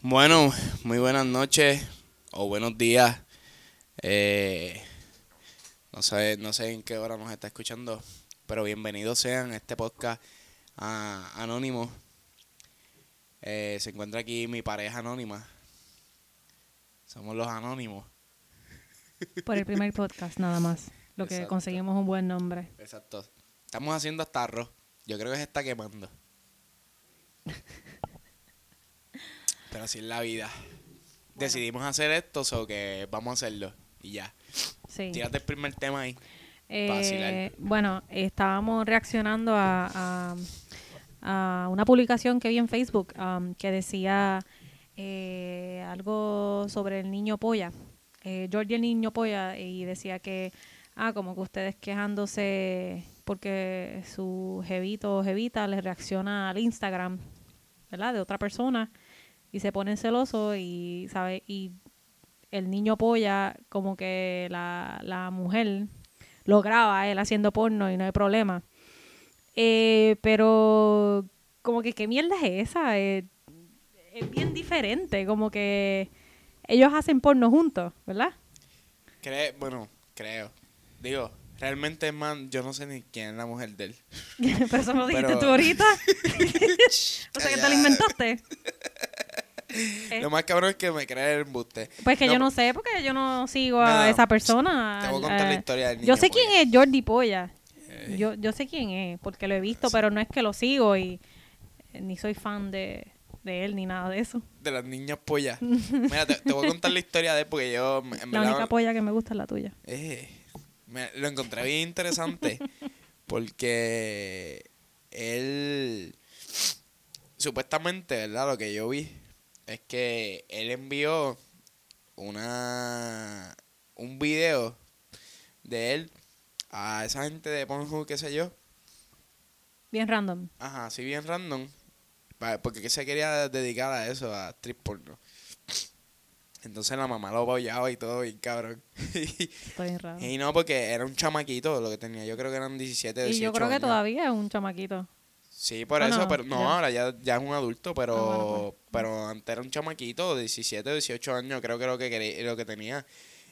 Bueno, muy buenas noches o buenos días. Eh, no sé, no sé en qué hora nos está escuchando, pero bienvenidos sean a este podcast anónimo. Eh, se encuentra aquí mi pareja anónima. Somos los anónimos. Por el primer podcast, nada más. Lo que Exacto. conseguimos un buen nombre. Exacto. Estamos haciendo hasta arroz. Yo creo que se está quemando. Pero así es la vida. Decidimos hacer esto, o que vamos a hacerlo. Y ya. Sí. Tírate el primer tema ahí. Eh, bueno, estábamos reaccionando a, a- a una publicación que vi en Facebook um, que decía eh, algo sobre el niño polla. Eh, el niño polla y decía que, ah, como que ustedes quejándose porque su jevito o jevita les reacciona al Instagram, ¿verdad? De otra persona y se ponen celosos y, ¿sabe? Y el niño polla, como que la, la mujer lo graba él haciendo porno y no hay problema. Eh, pero como que qué mierda es esa, Eh, es bien diferente, como que ellos hacen porno juntos, ¿verdad? Creo, bueno, creo. Digo, realmente, man, yo no sé ni quién es la mujer de él. pero eso me lo dijiste Pero- tú ahorita. o sea que te lo inventaste. Eh, Lo más cabrón es que me cree el embuste. Pues que No, yo no sé, porque yo no sigo a esa persona. te voy a contar la Eh, historia del Yo niño sé quién es Jordi Polla. Eh. Yo, yo sé quién es, porque lo he visto, pero no es que lo sigo y eh, ni soy fan de, de él ni nada de eso. De las niñas pollas. Mira, te, te voy a contar la historia de él porque yo, en La única polla que me gusta es la tuya. Eh, me- lo encontré bien interesante porque él supuestamente, ¿verdad? Lo que yo vi es que él envió una un video de él a esa gente de Pornhub, qué sé yo. Bien random. Ajá, así bien random. Porque que se quería dedicar a eso, a strip porno. Entonces la mamá lo apoyaba y todo, bien cabrón. Estoy bien raro. Y no, porque era un chamaquito lo que tenía. Yo creo que eran 17, 18 Y yo creo que años. todavía es un chamaquito. Sí, por Ah, eso, pero no, ya. ahora ya, ya es un adulto, pero Ah, bueno, pues. pero antes era un chamaquito, 17, 18 años, creo que lo que quería, lo que tenía.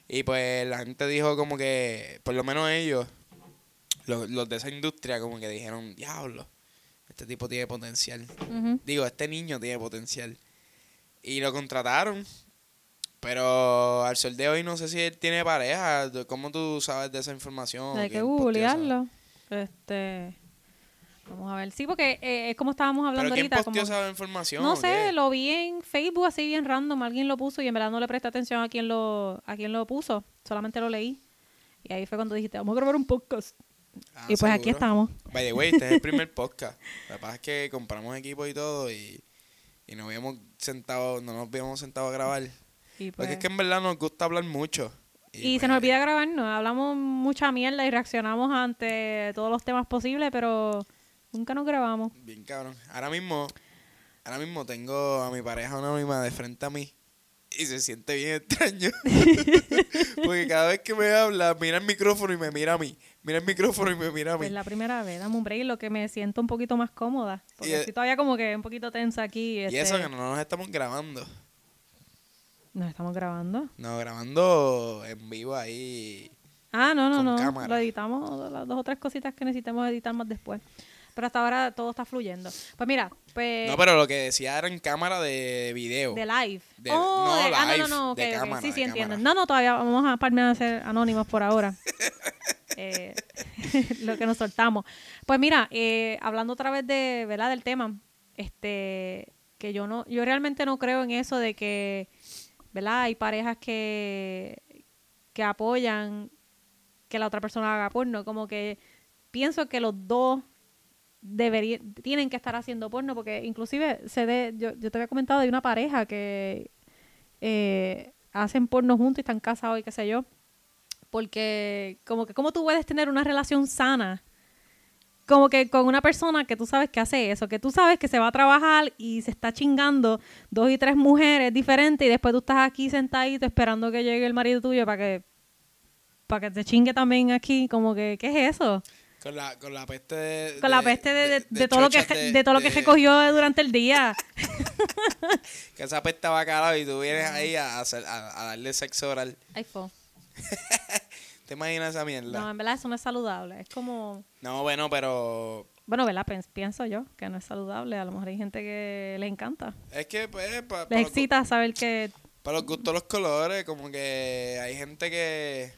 Y pues la gente dijo como que, por lo menos ellos, los, los de esa industria, como que dijeron, diablo, este tipo tiene potencial. Digo, este niño tiene potencial. Y lo contrataron. Pero al sol de hoy no sé si él tiene pareja. ¿Cómo tú sabes de esa información? Hay ¿Quién que googlearlo. Este, vamos a ver. Sí, porque eh, es como estábamos ¿Pero hablando quién ahorita. posteó Como, esa información? no sé, lo vi en Facebook así bien random. Alguien lo puso y en verdad no le presté atención a quién lo, a quién lo puso. Solamente lo leí. Y ahí fue cuando dijiste, vamos a grabar un podcast. Ah, y pues aquí estamos. By the way, este es el primer podcast. Lo que pasa es que compramos equipo y todo y, y nos habíamos sentado, no nos habíamos sentado a grabar. Y, Porque pues- es que en verdad nos gusta hablar mucho. Y se pues, nos olvida grabarnos. Hablamos mucha mierda y reaccionamos ante todos los temas posibles, pero nunca nos grabamos. Bien cabrón. Ahora mismo, ahora mismo tengo a mi pareja anónima de frente a mí. Y se siente bien extraño. Porque cada vez que me habla, mira el micrófono y me mira a mí. Mira el micrófono y me mira a mí. Es la primera vez, dame un break, lo que me siento un poquito más cómoda. Porque Y, estoy todavía como que un poquito tensa aquí. Y este, eso que no nos estamos grabando. Nos estamos grabando. No, grabando en vivo ahí. Ah, no, no, Con no. cámara. Lo editamos, las dos o tres cositas que necesitemos editar más después. Pero hasta ahora todo está fluyendo. Pues mira, pues No, pero lo que decía era en cámara de video. de live. De- oh, no, de- ah, no, live, no, no, de cámara, Sí, sí, entiendo. No, no, todavía vamos a permanecer anónimos por ahora. Eh, lo que nos soltamos. Pues mira, eh, hablando otra vez de, ¿verdad? Del tema, este, que yo no, yo realmente no creo en eso de que, ¿verdad? Hay parejas que, que apoyan que la otra persona haga porno, como que pienso que los dos deberían, tienen que estar haciendo porno, porque inclusive se de, yo, yo te había comentado de una pareja que eh, hacen porno juntos y están casados y qué sé yo, porque como que cómo tú puedes tener una relación sana como que con una persona que tú sabes que hace eso, que tú sabes que se va a trabajar y se está chingando dos y tres mujeres diferentes y después tú estás aquí sentadito esperando que llegue el marido tuyo para que para que te chingue también aquí, como que ¿qué es eso? Con la, con la peste de, Con la peste de, de- todo lo que de- todo lo que recogió durante el día. Que esa peste va cara y tú vienes ahí a, hacer, a, a darle sexo oral. Ay, fo. ¿Te imaginas esa mierda? No, en verdad eso no es saludable. Es como, No, bueno, pero bueno, ¿verdad? Pienso yo que no es saludable. A lo mejor hay gente que le encanta. es que pues pa- Les excita saber que para los gustos los colores, como que hay gente que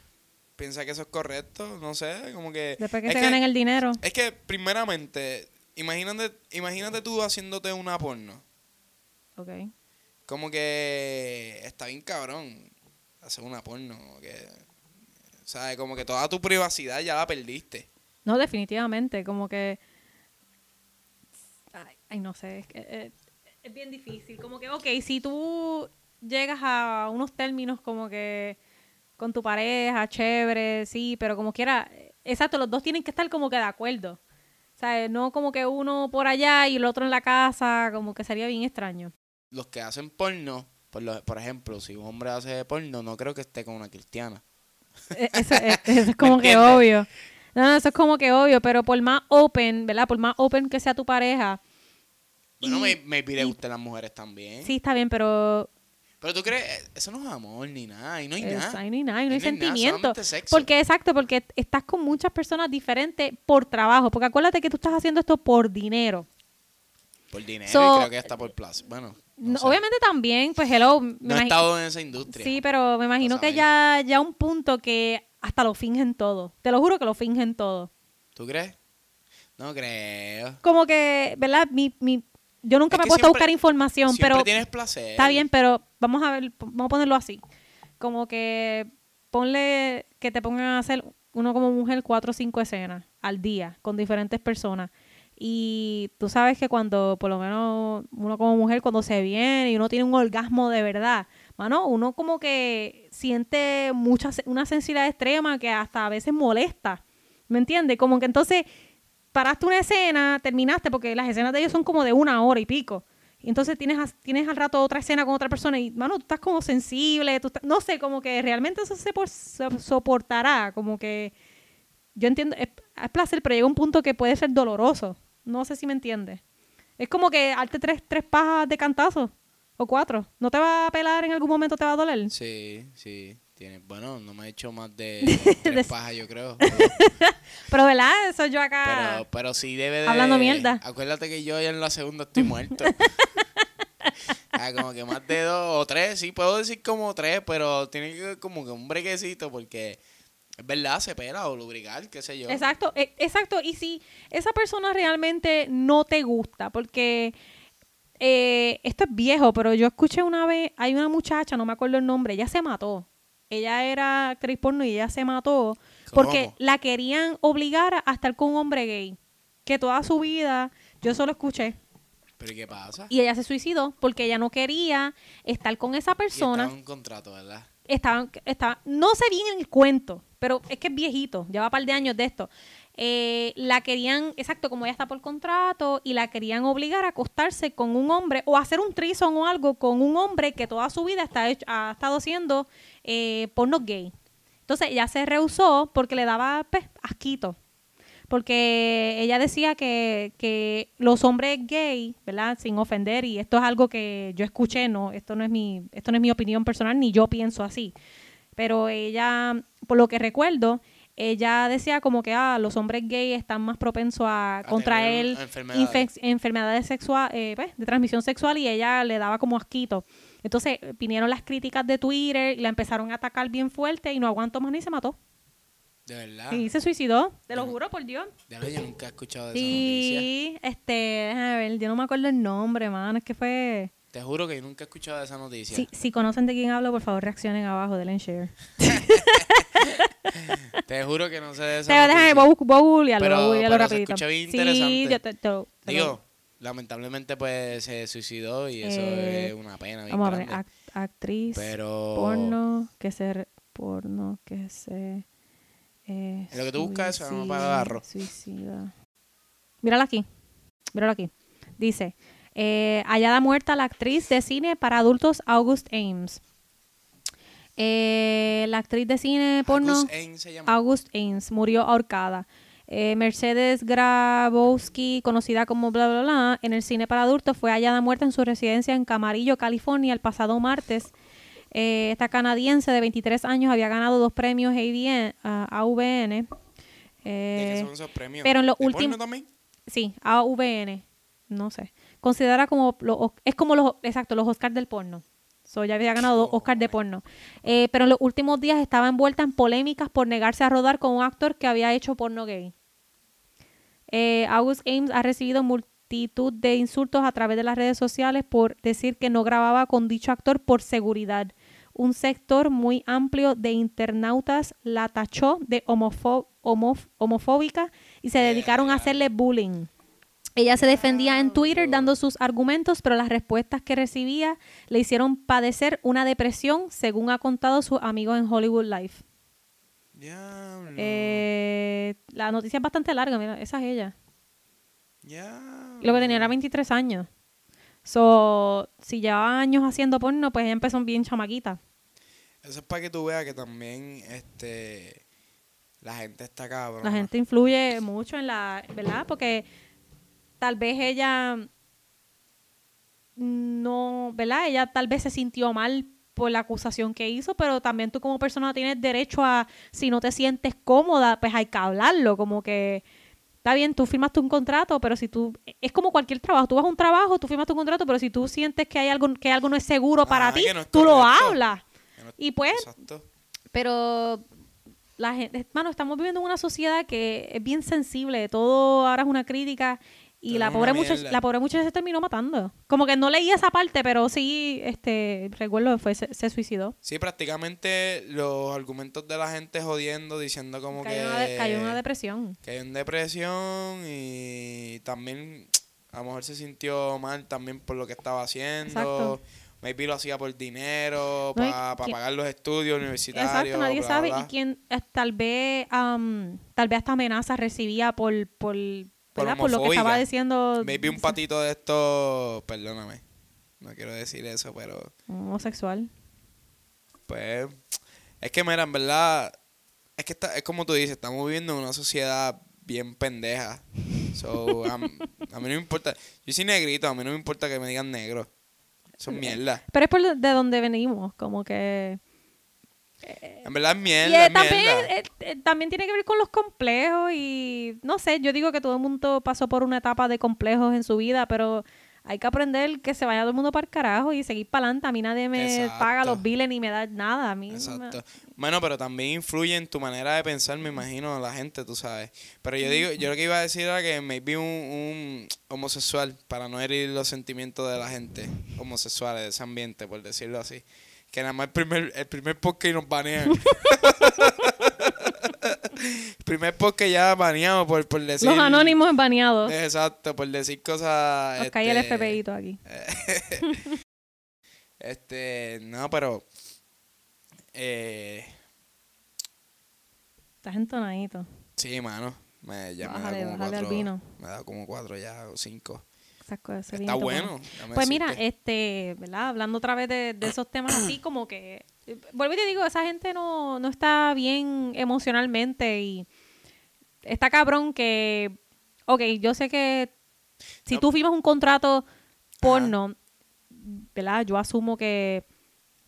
piensa que eso es correcto, no sé, como que después que es se ganen el dinero. Es que primeramente, imagínate, imagínate tú haciéndote una porno. Ok. Como que está bien cabrón hacer una porno, como que ¿sabes? Como que toda tu privacidad ya la perdiste. No, definitivamente. Como que. Ay, ay, no sé. Es, que, eh, es bien difícil. Como que, ok, si tú llegas a unos términos como que con tu pareja, chévere, sí, pero como quiera. Exacto, los dos tienen que estar como que de acuerdo. ¿Sabes? No como que uno por allá y el otro en la casa, como que sería bien extraño. Los que hacen porno, por, lo- por ejemplo, si un hombre hace porno, no creo que esté con una cristiana. Eh, Eso, es- eso es como que obvio. No, no, eso es como que obvio, pero por más open, ¿verdad? Por más open que sea tu pareja. Bueno, y- me, le y- gustan las mujeres también. Sí, está bien, pero Pero tú crees, eh, eso no es amor ni nada, y no hay Es- nada. ahí no hay nada, ahí no hay nada, sentimiento. Porque, exacto, porque estás con muchas personas diferentes por trabajo. Porque acuérdate que tú estás haciendo esto por dinero. Por dinero So- y creo que hasta por plaza. Bueno, no. Obviamente también, pues hello. me no he estado en esa industria. Sí, pero me imagino que ya, ya un punto que hasta lo fingen todo. Te lo juro que lo fingen todo. ¿Tú crees? No creo. Como que, ¿verdad? Mi, mi, yo nunca Es me he puesto a buscar información, pero tienes placer. Está bien, pero vamos a ver, vamos a ponerlo así. Como que ponle que te pongan a hacer uno como mujer cuatro o cinco escenas al día con diferentes personas. Y tú sabes que cuando, por lo menos uno como mujer, cuando se viene y uno tiene un orgasmo de verdad, mano, uno como que siente mucha, una sensibilidad extrema que hasta a veces molesta. ¿Me entiendes? Como que entonces paraste una escena, terminaste, porque las escenas de ellos son como de una hora y pico. Y entonces tienes, tienes al rato otra escena con otra persona y, mano, tú estás como sensible, tú estás- no sé, como que realmente eso se, por- se soportará, como que yo entiendo, es, placer, pero llega un punto que puede ser doloroso. No sé si me entiendes. Es como que darte tres, tres pajas de cantazo o cuatro. ¿No te va a pelar en algún momento, te va a doler? Sí, sí. Tiene, bueno, no me he hecho más de tres pajas, yo creo. Pero, ¿verdad? Eso yo acá... Pero, pero sí debe de... Hablando mierda. Acuérdate que yo ya en la segunda estoy muerto. Ah, como que más de dos o tres, sí, puedo decir como tres, pero tiene que como que un brequecito porque es verdad, se pela o lubricar, qué sé yo. Exacto, e- exacto. Y si esa persona realmente no te gusta, porque eh, esto es viejo, pero yo escuché una vez, hay una muchacha, no me acuerdo el nombre, ella se mató. Ella era actriz porno y ella se mató porque ¿Cómo? la querían obligar a estar con un hombre gay. Que toda su vida, yo solo escuché. ¿Pero ¿y qué pasa? Y ella se suicidó porque ella no quería estar con esa Y persona estaba en un contrato, ¿verdad? estaban, estaba, no sé bien el cuento, pero es que es viejito, lleva un par de años de esto. Eh, la querían, exacto, como ella está por contrato, y la querían obligar a acostarse con un hombre o hacer un trison o algo con un hombre que toda su vida está ha estado haciendo eh, porno gay. Entonces ella se rehusó porque le daba pues, asquito. Porque ella decía que, que los hombres gay, ¿verdad? Sin ofender, y esto es algo que yo escuché, no, esto no es mi, esto no es mi opinión personal, ni yo pienso así. Pero ella, por lo que recuerdo, ella decía como que ah, los hombres gay están más propensos a, A contraer enfermedades. enfermedades sexual, eh, pues, de transmisión sexual y ella le daba como asquito. Entonces eh, vinieron las críticas de Twitter y la empezaron a atacar bien fuerte y no aguantó más ni se mató. De verdad. Y se suicidó, te lo juro por Dios. De verdad, yo nunca he escuchado de esa noticia. Sí, este, déjame ver, yo no me acuerdo el nombre, mano, es que fue... Te juro que yo nunca he escuchado esa noticia. Si, si conocen de quién hablo, por favor reaccionen abajo, denle en share. Te juro que no sé de esa Te, noticia. voy a bu- voy a googlearlo, Pero- voy a pero se rapidito. escucha bien Sí, interesante. yo te, Digo, lamentablemente pues se suicidó y eso Eh, es una pena bien Vamos a ver, act- actriz, Pero porno, que se... re- Porno, que se... Eh, lo que tú buscas eso, no suicida- agarro. Suicida. Mírala aquí, mírala aquí. Dice, eh, hallada muerta la actriz de cine para adultos August Ames. Eh, la actriz de cine porno... Se llama. August Ames murió ahorcada. Eh, Mercedes Grabowski, conocida como bla bla bla, en el cine para adultos, fue hallada muerta en su residencia en Camarillo, California, el pasado martes. Eh, esta canadiense de 23 años había ganado dos premios AVN, ah, AVN. ¿De qué eh, son esos premios? pero en los ¿De porno últimos-? Sí, AVN, no sé. Considera como, lo- es como los, exacto, los Oscars del porno. So, ya había ganado dos Oscars de porno. Eh, pero en los últimos días estaba envuelta en polémicas por negarse a rodar con un actor que había hecho porno gay. Eh, August Ames ha recibido multitud de insultos a través de las redes sociales por decir que no grababa con dicho actor por seguridad. Un sector muy amplio de internautas la tachó de homofo- homof- homofóbica y se dedicaron a hacerle bullying. Ella se defendía en Twitter dando sus argumentos, pero las respuestas que recibía le hicieron padecer una depresión, según ha contado sus amigos en Hollywood Life. Eh, la noticia es bastante larga, mira, esa es ella. Y lo que tenía era 23 años. So, si llevaba años haciendo porno, pues ella empezó bien chamaquita. Eso es para que tú veas que también este la gente está cabrón. La gente influye mucho en la, ¿verdad? Porque tal vez ella no, ¿verdad? Ella tal vez se sintió mal por la acusación que hizo, pero también tú como persona tienes derecho a, si no te sientes cómoda, pues hay que hablarlo, como que está bien, tú firmaste un contrato, pero si tú, es como cualquier trabajo, tú vas a un trabajo, tú firmaste un contrato, pero si tú sientes que hay algo, que algo no es seguro para Ajá, ti, no tú lo hablas. No- Y pues, Exacto. pero la gente, mano, estamos viviendo en una sociedad que es bien sensible, todo ahora es una crítica y la pobre muchacha, la pobre muchacha se terminó matando. Como que no leí esa parte, pero sí, este, recuerdo fue se, se suicidó. Sí, prácticamente los argumentos de la gente jodiendo, diciendo como Cayó, que, una de- cayó en una depresión. cayó en depresión y también a lo mejor se sintió mal también por lo que estaba haciendo. Exacto. Maybe lo hacía por dinero, No, para que- pagar los estudios universitarios. Exacto, nadie bla, sabe. bla. Y quién, eh, tal vez, am, tal vez hasta amenazas recibía por, Por ¿verdad? por lo que estaba diciendo. Maybe un patito de estos, perdóname, no quiero decir eso, pero Homosexual. pues es que mira, en verdad, es que está, es como tú dices, estamos viviendo en una sociedad bien pendeja. So, a, mí no me importa, yo soy negrito, a mí no me importa que me digan negro. Eso es mierda. Pero es por de donde venimos, como que... En verdad es Y mierda, eh, es también, mierda. eh, eh, también tiene que ver con los complejos y no sé, yo digo que todo el mundo pasó por una etapa de complejos en su vida, pero hay que aprender que se vaya todo el mundo para el carajo y seguir para adelante. A mí nadie me Exacto. paga los biles ni me da nada. A mí me- Exacto. Bueno, pero también influye en tu manera de pensar, me imagino, la gente, tú sabes. Pero yo digo, yo lo que iba a decir era que maybe un, un homosexual, para no herir los sentimientos de la gente homosexuales de ese ambiente, por decirlo así. Que nada más el primer, el primer podcast y nos banean. el primer podcast ya baneado por, por decir... Los anónimos baneados. Exacto, por decir cosas... Nos cae el este, FBI todo aquí. Este, no, pero... Eh, Estás entonadito. Sí, mano. Me, ya Bájale, me da como cuatro. vino. Me da como cuatro ya o cinco. Esas cosas, Está bueno. Pues mira, decirte. este, ¿verdad? Hablando otra vez de, de esos temas así, como que, eh, vuelvo y te digo, esa gente no, no está bien emocionalmente y está cabrón que, ok, yo sé que si No. tú firmas un contrato porno, ¿verdad? Yo asumo que,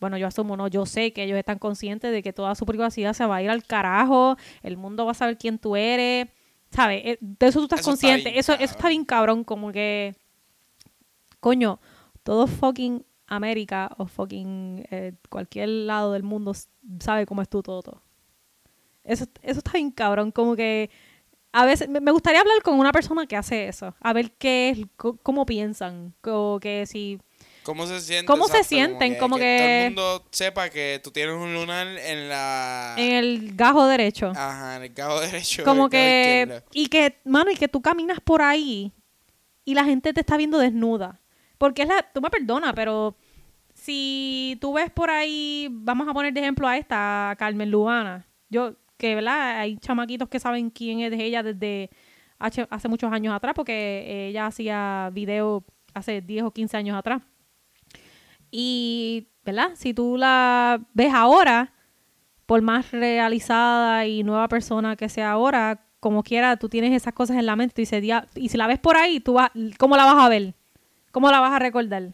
bueno, yo asumo, no, yo sé que ellos están conscientes de que toda su privacidad se va a ir al carajo, el mundo va a saber quién tú eres, ¿sabes? Eh, De eso tú estás Eso está consciente, bien eso, eso está bien cabrón, como que coño, todo fucking América o fucking eh, cualquier lado del mundo sabe cómo es tu toto. Eso, eso está bien cabrón, como que a veces me gustaría hablar con una persona que hace eso, a ver qué es, cómo piensan, como que si ¿Cómo se sienten? ¿Cómo se sienten? Como todo que- el mundo sepa que tú tienes un lunar en la... en el gajo derecho, Ajá, en el cabo derecho. como que y que mano y que tú caminas por ahí y la gente te está viendo desnuda, porque es la, tú me perdonas, pero si tú ves por ahí, vamos a poner de ejemplo a esta, a Carmen Lubana. Yo, que verdad, hay chamaquitos que saben quién es ella desde hace, muchos años atrás, porque ella hacía videos hace 10 o 15 años atrás. Y, ¿verdad? Si tú la ves ahora, por más realizada y nueva persona que sea ahora, como quiera, tú tienes esas cosas en la mente. Dices, "Dia-", y si la ves por ahí, tú vas, ¿cómo la vas a ver? ¿Cómo la vas a recordar?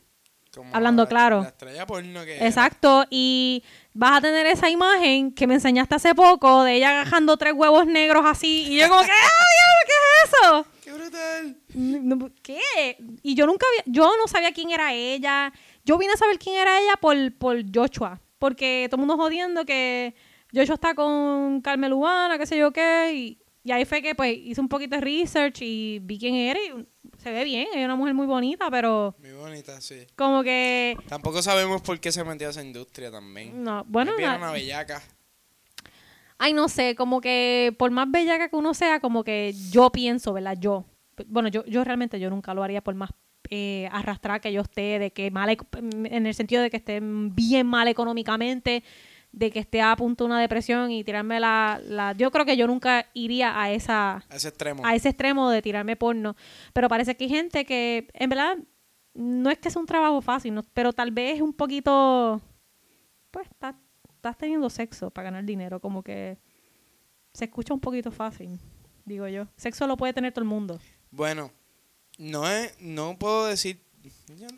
Como Hablando la- claro. La estrella porno que era. Exacto, y vas a tener esa imagen que me enseñaste hace poco de ella agajando tres huevos negros así, y yo como que, ¡ah, diablo, qué es eso! ¡Qué brutal! ¿Qué? Y yo nunca había, yo no sabía quién era ella. Yo vine a saber quién era ella por, por Joshua, porque todo el mundo jodiendo que Joshua está con Carmen Lubana, qué sé yo qué, y, y ahí fue que pues hice un poquito de research y vi quién era y se ve bien, es una mujer muy bonita, pero Muy bonita, sí. como que Tampoco sabemos por qué se metió a esa industria también. no, bueno, era na- una bellaca. Ay, no sé, como que por más bellaca que uno sea, como que yo pienso, ¿verdad? Yo. Bueno, yo, yo realmente yo nunca lo haría por más eh, arrastrada que yo esté, de que mal, en el sentido de que esté bien mal económicamente, de que esté a punto de una depresión y tirarme la, la... Yo creo que yo nunca iría a esa A ese extremo. a ese extremo de tirarme porno. Pero parece que hay gente que, en verdad, no es que sea un trabajo fácil, no- pero tal vez es un poquito, pues, estás, estás teniendo sexo para ganar dinero, como que se escucha un poquito fácil, digo yo. Sexo lo puede tener todo el mundo. Bueno, no es, no puedo decir.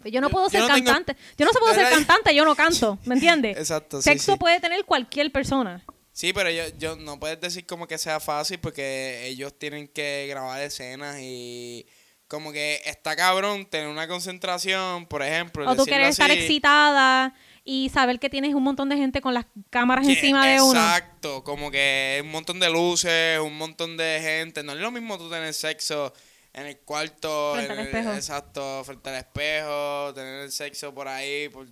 Yo no puedo ser no tengo- cantante. Yo no se puedo ser cantante, yo no canto, ¿me entiendes? Exacto, sí, Sexo sí. puede tener cualquier persona. Sí, pero yo, yo no puedes decir como que sea fácil porque ellos tienen que grabar escenas y como que está cabrón tener una concentración, por ejemplo. O tú quieres estar excitada y saber que tienes un montón de gente con las cámaras encima de uno. Exacto, como que un montón de luces, un montón de gente. No es lo mismo tú tener sexo en el cuarto, Frente en el- espejo. exacto, frente al espejo, tener el sexo por ahí. por-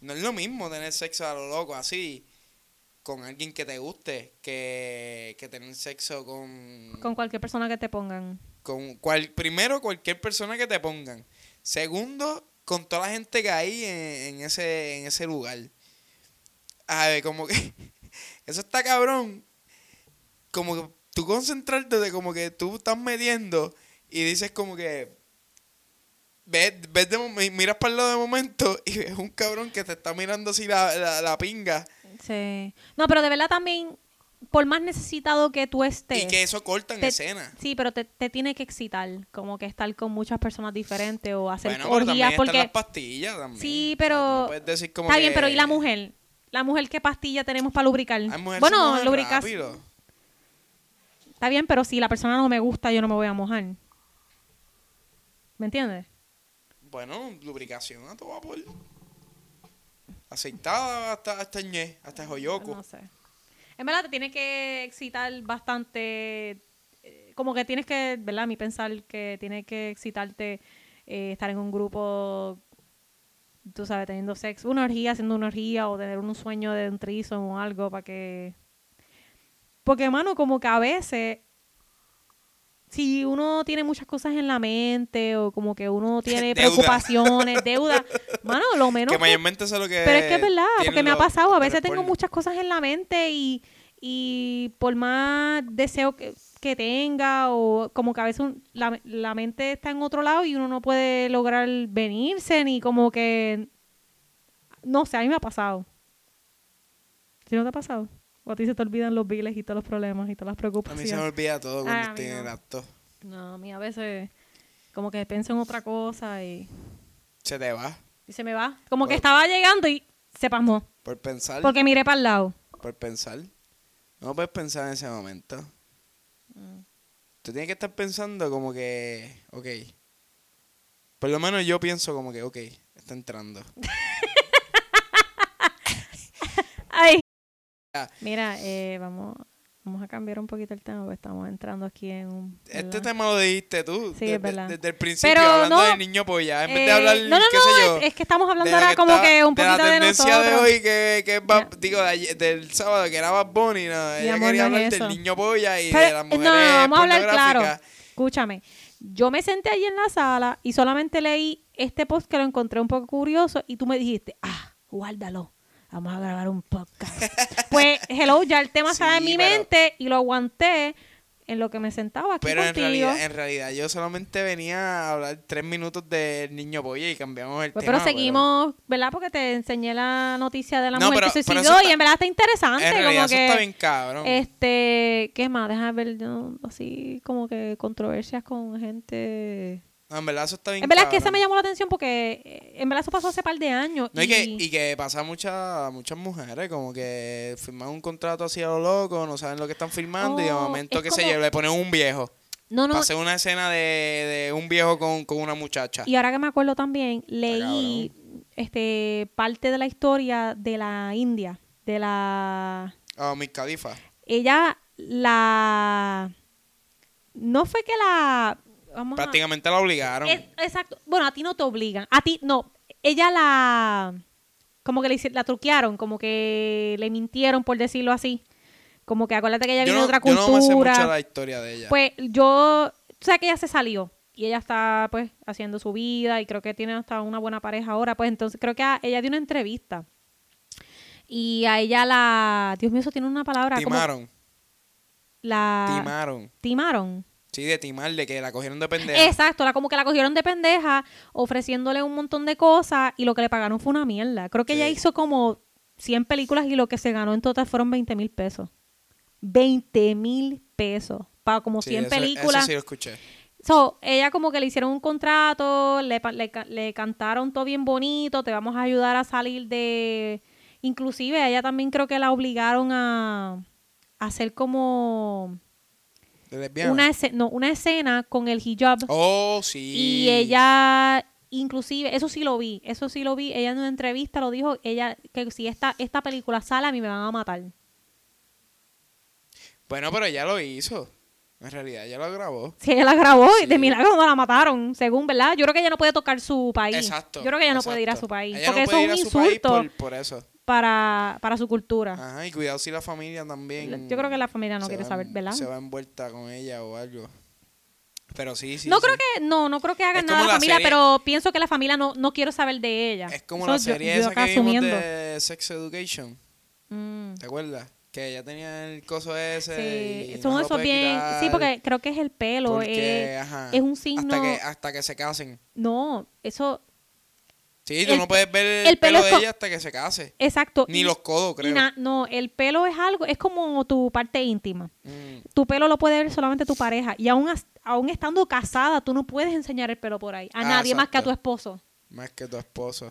no es lo mismo tener sexo a lo loco así con alguien que te guste que, que tener sexo con, Con cualquier persona que te pongan. con cual, primero cualquier persona que te pongan. Segundo, con toda la gente que hay en, en ese, en ese lugar. A ver, como que eso está cabrón. Como que tú concentrarte de como que tú estás mediendo y dices como que ves, ves de miras para el lado de momento y ves un cabrón que te está mirando así la, la, la pinga Sí. No, pero de verdad también, por más necesitado que tú estés. y que eso corta en te- escena. Sí, pero te, te tiene que excitar, como que estar con muchas personas diferentes o hacer Bueno, pero también orgías, están porque las pastillas también. Sí, O sea, pero- no puedes decir como está bien, pero ¿y la mujer? La mujer qué pastilla tenemos para lubricar. Bueno, lubricar. Está bien, pero si la persona no me gusta, yo no me voy a mojar. ¿Me entiendes? Bueno, lubricación a todo vapor. Aceitada hasta, hasta ñe, hasta joyoco. No sé. En verdad te tiene que excitar bastante. eh, Como que tienes que, ¿verdad? A mí pensar que tiene que excitarte eh, estar en un grupo, tú sabes, teniendo sexo, una orgía, haciendo una orgía o tener un sueño de un trizo o algo para que. Porque, mano, como que a veces. Si uno tiene muchas cosas en la mente o como que uno tiene Deuda. preocupaciones, deuda, mano, lo menos que mayormente eso es lo que. pero es que es verdad, porque me ha pasado. A veces tengo muchas cosas en la mente y, y por más deseo que, que tenga o como que a veces un- la, la mente está en otro lado y uno no puede lograr venirse ni como que... No sé, a mí me ha pasado. ¿Sí no te ha pasado? O a ti se te olvidan los biles y todos los problemas y todas las A mí se me preocupaciones. olvida todo cuando Ah, a estoy en el acto. No, a mí a veces como que pienso en otra cosa y, Se te va. y se me va. Como que estaba llegando y se pasmó. Por pensar. Porque miré para el lado. Por pensar. No puedes pensar en ese momento. Mm. Tú tienes que estar pensando como que. Ok. Por lo menos yo pienso como que, ok, está entrando. Ay. Mira, eh, vamos, vamos a cambiar un poquito el tema porque estamos entrando aquí en un... Este tema lo dijiste tú. Sí, es desde, verdad. desde el principio, Pero hablando no, del niño polla. En vez de hablar, no, no, qué no, sé yo. es, es que estamos hablando de ahora como está- que un de la poquito de, tendencia nosotros. de hoy que, que es Bad- digo de ayer- del sábado que era Bad Bunny no, ella amor, quería es hablar del niño polla y Pero, de las mujeres no, vamos a hablar claro. Escúchame, yo me senté allí en la sala y solamente leí este post que lo encontré un poco curioso y tú me dijiste, ah, guárdalo, vamos a grabar un podcast. pues, hello, ya el tema Sí, estaba en mi pero- mente y lo aguanté en lo que me sentaba aquí Pero en contigo. realidad, en realidad yo solamente venía a hablar tres minutos del niño polla y cambiamos el Pues, tema. pero seguimos, ¿verdad? Porque te enseñé la noticia de la No, mujer pero- que suicidó y en verdad está interesante. En realidad como eso que, está bien cabrón. Este, ¿qué más? Déjame ver, así como que controversias con gente. En verdad eso está bien En verdad es que cabrón. esa me llamó la atención porque eh, en verdad eso pasó hace par de años. No, y, que, y que pasa a muchas, mujeres, como que firman un contrato así a lo loco, no saben lo que están firmando y de Oh, momento que se como- lleva, le ponen un viejo. no, no, hacer una escena de, de un viejo con, con una muchacha. y ahora que me acuerdo también, leí este parte de la historia de la India, de la Ah, Miss Khalifa. ella la no fue que la vamos a- Prácticamente la obligaron. Es- exacto. Bueno, a ti no te obligan. A ti, no. Ella la. Como que le la truquearon, como que le mintieron, por decirlo así. Como que acuérdate que ella yo, viene no, de otra yo no me sé cultura. mucho la historia de ella. Pues yo. O sea que ella se salió. Y ella está, pues, haciendo su vida. Y creo que tiene hasta una buena pareja ahora. Pues entonces creo que a- ella dio una entrevista. Y a ella la. Dios mío, eso tiene una palabra. como timaron. la. Timaron. Timaron. Sí, de timar, de que la cogieron de pendeja. Exacto, la como que la cogieron de pendeja, ofreciéndole un montón de cosas y lo que le pagaron fue una mierda. Creo que ella hizo como 100 películas y lo que se ganó en total fueron 20 mil pesos. 20 mil pesos para como Sí, 100 eso- películas. Eso sí lo escuché. So, ella como que le hicieron un contrato, le, le, ca- le cantaron todo bien bonito, te vamos a ayudar a salir de... Inclusive a ella también creo que la obligaron a, a hacer como lesbiana. una, esce- no, una escena con el hijab. Oh, sí. Y ella, inclusive, eso sí lo vi, eso sí lo vi, ella en una entrevista lo dijo, ella, que si esta, esta película sale a mí me van a matar. Bueno, pero ella lo hizo. En realidad, ella lo grabó. Si ella la grabó y de Sí. milagro no la mataron, según, ¿verdad? Yo creo que ella no puede tocar su país. Exacto. Yo creo que ella no puede ir a su país. Ella porque no eso es un ir a su país insulto por, por eso. Para, para su cultura. Ajá, y cuidado si la familia también. Yo creo que la familia no quiere va saber, ¿verdad? Se va envuelta con ella o algo. Pero sí, sí. no sí. creo que, no, no creo que hagan Es nada la la familia, serie- pero pienso que la familia no, no quiere saber de ella. Es como Eso la serie yo esa que vimos asumiendo. de Sex Education. Mm. ¿Te acuerdas? Que ella tenía el coso ese. Sí, y son no esos bien. Sí, porque creo que es el pelo. porque, eh, ajá, es un signo. Hasta que, hasta que se casen. No, eso. Sí, tú El- no puedes ver el, el pelo de ella hasta que se case. Exacto. Ni y- los codos, creo. na- no, el pelo es algo, es como tu parte íntima. Mm, Tu pelo lo puede ver solamente tu pareja. Y aún, aún estando casada, tú no puedes enseñar el pelo por ahí. A Ah, nadie más que a tu esposo. más que tu esposo.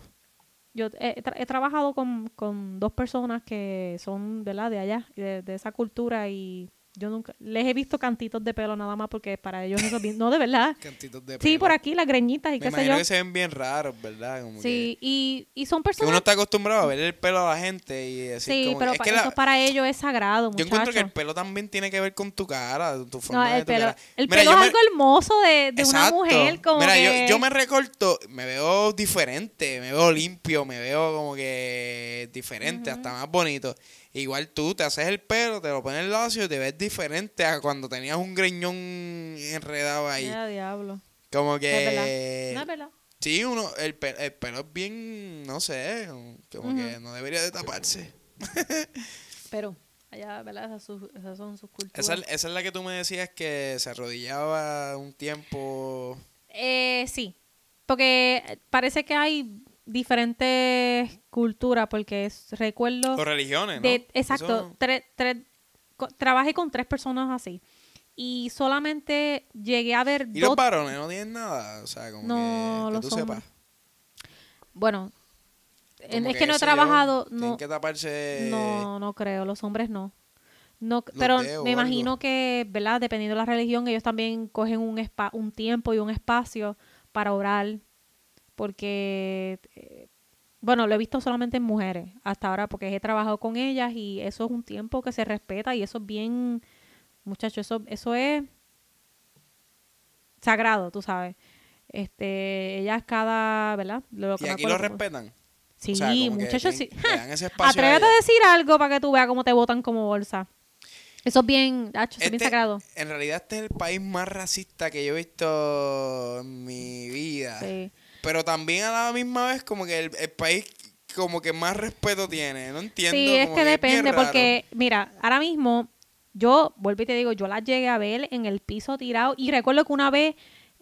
Yo he, he tra- he trabajado con, con dos personas que son ¿verdad? de allá, de, de esa cultura, y yo nunca les he visto cantitos de pelo nada más porque para ellos eso es bien. No, de verdad. Cantitos de Sí, pelo. por aquí, las greñitas y Me qué sé imagino yo. que se ven bien raros, ¿verdad? Como Sí, y, y son que, que personas. uno está acostumbrado a ver el pelo a la gente y decir sí, como pero que, es eso para ellos es sagrado, yo muchachos. encuentro que el pelo también tiene que ver con tu cara, tu forma No, de el tu pelo, cara. el Mira, pelo yo es me- algo hermoso de, de una Exacto. mujer. Como Mira, que- yo me recorto, me veo diferente, me veo limpio, me veo como que diferente, hasta más bonito. Igual tú te haces el pelo, te lo pones lacio y te ves diferente a cuando tenías un greñón enredado ahí. Mira, diablo. Como que... es verdad. Sí, uno, el, pe- el pelo es bien, no sé, como, que no debería de taparse. Pero, allá, ¿verdad? Esas, esas son sus culturas. Esa, esa es la que tú me decías que se arrodillaba un tiempo. Eh, sí, porque parece que hay diferentes culturas, porque es, recuerdo... O religiones, ¿no? exacto, Eso- co- trabajé con tres personas así. Y solamente llegué a ver y dos... los varones no tienen nada, o sea, como No, que, que tú hombres. sepas. Bueno, Como es que no he yo, trabajado... Tienen No, que taparse. no, no creo, los hombres no. No, pero me algo. imagino que, ¿verdad? Dependiendo de la religión, ellos también cogen un, espa un tiempo y un espacio para orar, porque, eh, bueno, lo he visto solamente en mujeres hasta ahora, porque he trabajado con ellas y eso es un tiempo que se respeta y eso es bien, muchachos, eso, eso es sagrado, tú sabes. Este, ellas cada, ¿verdad? Lo Y aquí lo respetan. Sí, O sea, muchachos, sí. a Atrévete a decir algo para que tú veas cómo te votan como bolsa. Eso es bien, Nacho, eso es bien Este- sagrado. En realidad este es el país más racista que yo he visto en mi vida. Sí. Pero también a la misma vez como que el, el país como que más respeto tiene. No entiendo. Sí, es como que bien depende, raro. porque, mira, ahora mismo Yo, vuelvo y te digo, yo las llegué a ver en el piso tirado y recuerdo que una vez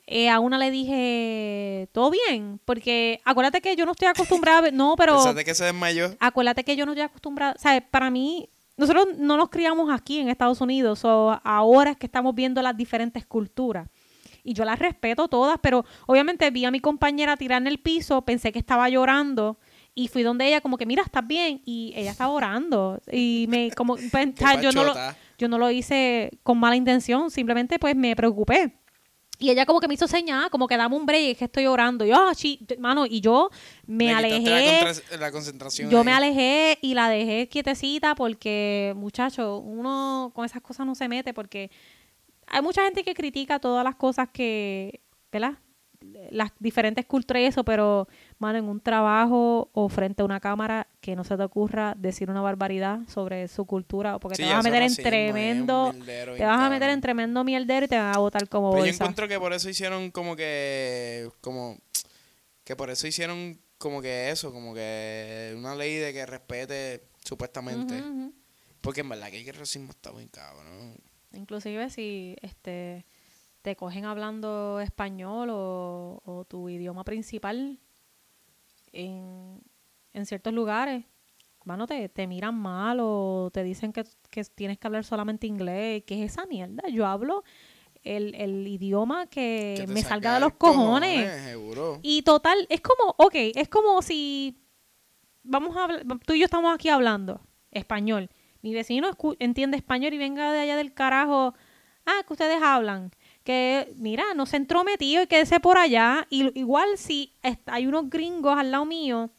eh, a una le dije, ¿todo bien? Porque acuérdate que yo no estoy acostumbrada a ver, no, pero Pensaste que se desmayó. acuérdate que yo no estoy acostumbrada, ¿sabes? Para mí, nosotros no nos criamos aquí en Estados Unidos, o ahora es que estamos viendo las diferentes culturas. Y yo las respeto todas, pero obviamente vi a mi compañera tirar en el piso, pensé que estaba llorando y fui donde ella como que, mira, ¿estás bien? Y ella estaba orando. Y me, como, pues, yo, no lo, yo no lo hice con mala intención, simplemente pues me preocupé. Y ella como que me hizo señal, como que dame un break, es que estoy orando. Yo, ah, sí, mano, y yo me alejé. La, concentración. Yo ahí. me alejé y la dejé quietecita porque, muchacho, uno con esas cosas no se mete porque hay mucha gente que critica todas las cosas que, ¿verdad? Las diferentes culturas y eso, pero, mano, en un trabajo o frente a una cámara que no se te ocurra decir una barbaridad sobre su cultura porque Sí, te vas a meter en tremendo, mierdero te vas a meter en tremendo mierdero y te van a botar como Pero yo encuentro que por eso hicieron como que. Como. Que por eso hicieron como que eso, como que una ley de que respete supuestamente. Porque en verdad que el racismo está bien cabrón. Inclusive si este te cogen hablando español o, o tu idioma principal en, en ciertos lugares, mano, te, te miran mal o te dicen que, que tienes que hablar solamente inglés. ¿Qué es esa mierda? Yo hablo el, el idioma que, Que me salga de los cojones. Seguro. Y total, es como, ok, es como si vamos a hablar, tú y yo estamos aquí hablando español. Mi vecino entiende español y venga de allá del carajo, ah, que ustedes hablan. Que, mira, no se entrometido y quédese por allá. Y igual si hay unos gringos al lado mío,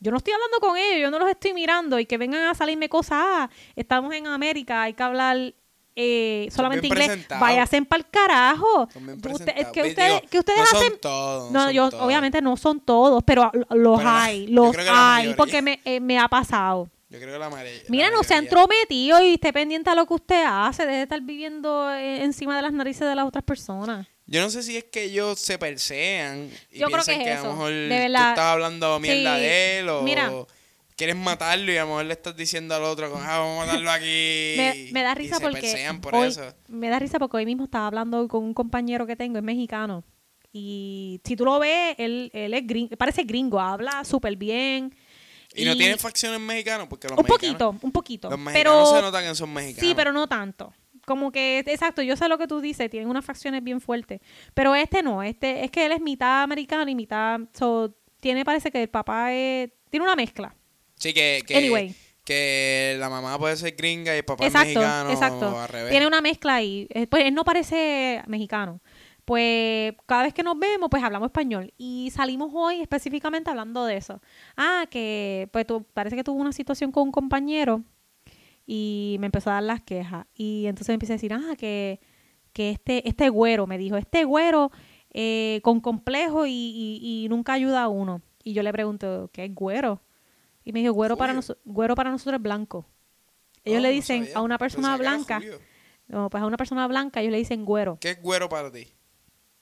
yo no estoy hablando con ellos, yo no los estoy mirando y que vengan a salirme cosas, ah, estamos en América, hay que hablar eh, solamente inglés. Váyanse para el carajo. Usted- es que ustedes, digo, que ustedes no hacen Son todos, no, son yo, todos. obviamente no son todos, pero los Pero hay, los hay, porque me, eh, me ha pasado. Yo creo que la mayoría. Mira, la no se ha entrometido y esté pendiente a lo que usted hace, deje de estar viviendo eh, encima de las narices de las otras personas. Yo no sé si es que ellos se persean y Yo creo piensan que que, es a eso, lo mejor de tú estás hablando mierda Sí, de él o mira. quieres matarlo y a lo mejor le estás diciendo al otro ah, vamos a matarlo aquí. Me, me da y risa se porque persean por hoy, eso. me da risa porque hoy mismo estaba hablando con un compañero que tengo, es mexicano. Y si tú lo ves, él, él es gringo, parece gringo, habla súper bien. Y, no tienen facciones mexicanos porque los un mexicanos, poquito, un poquito. los mexicanos pero se notan que son mexicanos. Sí, pero no tanto. Como que, exacto, yo sé lo que tú dices, tienen unas facciones bien fuertes. Pero este no, este es que él es mitad americano y mitad. So, tiene, parece que el papá es. Tiene una mezcla. Sí, que, que, Anyway. que la mamá puede ser gringa y el papá exacto, es mexicano exacto. o al revés. Tiene una mezcla ahí. Eh, Pues él no parece mexicano. Pues cada vez que nos vemos, pues hablamos español. Y salimos hoy específicamente hablando de eso. Ah, que pues tú, parece que tuvo una situación con un compañero y me empezó a dar las quejas. Y entonces me empieza a decir, ah, que, que este, este güero, me dijo, este güero eh, con complejo y, y- y nunca ayuda a uno. Y yo le pregunto, ¿qué es güero? Y me dijo, güero para, noso- güero para nosotros es blanco. Ellos Oh, le dicen a una persona blanca, no, pues a una persona blanca ellos le dicen güero. ¿Qué es güero para ti?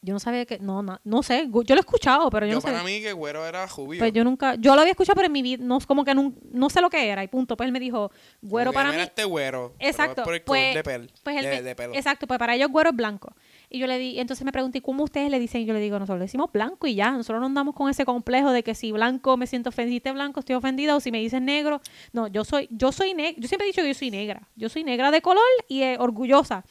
Yo no sabía que, no, no, no sé, yo lo he escuchado, pero yo, Yo, no sé. para mí que güero era judío. Pues yo nunca, yo lo había escuchado, pero en mi vida, no, como que nun- no, sé lo que era, y punto. Pues él me dijo, güero para mí. este güero. Exacto. por el Pues, de, pel- pues él de- me- de pelo. Exacto, pues para ellos güero es blanco. Y yo le di, entonces me pregunté, ¿cómo ustedes le dicen? Y yo le digo, nosotros le decimos blanco y ya. Nosotros no andamos con ese complejo de que si blanco me siento ofendida, si este blanco estoy ofendida, o si me dicen negro. No, yo soy, yo soy negra. Yo siempre he dicho que yo soy negra. Yo soy negra de color y eh, orgullosa.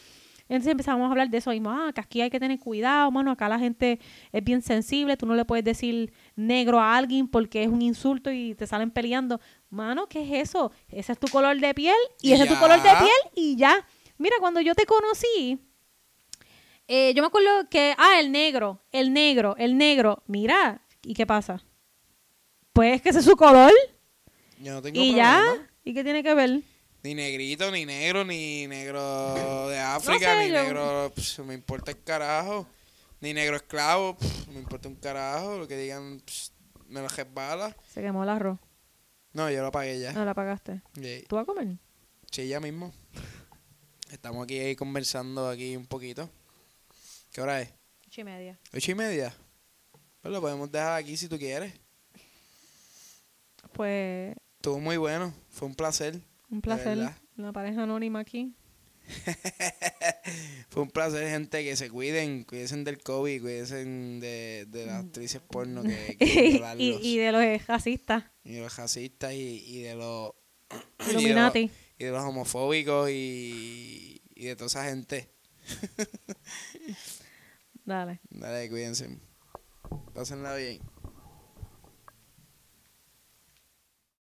Entonces empezamos a hablar de eso mismo, ah, que aquí hay que tener cuidado, mano, acá la gente es bien sensible, tú no le puedes decir negro a alguien porque es un insulto y te salen peleando. Mano, ¿qué es eso? Ese es tu color de piel y, Y ese es tu ya. color de piel y ya. Mira, cuando yo te conocí, eh, yo me acuerdo que, ah, el negro, el negro, el negro, mira, ¿y qué pasa? Pues que ese es su color Yo no tengo y problema. ya, ¿y qué tiene que ver? Ni negrito, ni negro, ni negro de África, sé, ni yo- negro. pss, me importa el carajo. Ni negro esclavo, pss, me importa un carajo. Lo que digan, pss, me lo resbala. Se quemó el arroz, No, yo lo apagué ya. no la apagaste. Sí, ¿Tú vas a comer? Sí, ya mismo. Estamos aquí ahí conversando aquí un poquito. ¿Qué hora es? Ocho y media. ¿Ocho y media? Pues lo podemos dejar aquí si tú quieres. Pues Estuvo muy bueno. Fue un placer. Un placer, una pareja anónima aquí. Fue un placer, gente, que se cuiden, cuídense del COVID, cuídense de, de las actrices porno que, que y, y, de los racistas. Y de los racistas y, y de los... Illuminati. Y de los, homofóbicos y, y de toda esa gente. Dale. Dale, cuídense. Pásenla bien.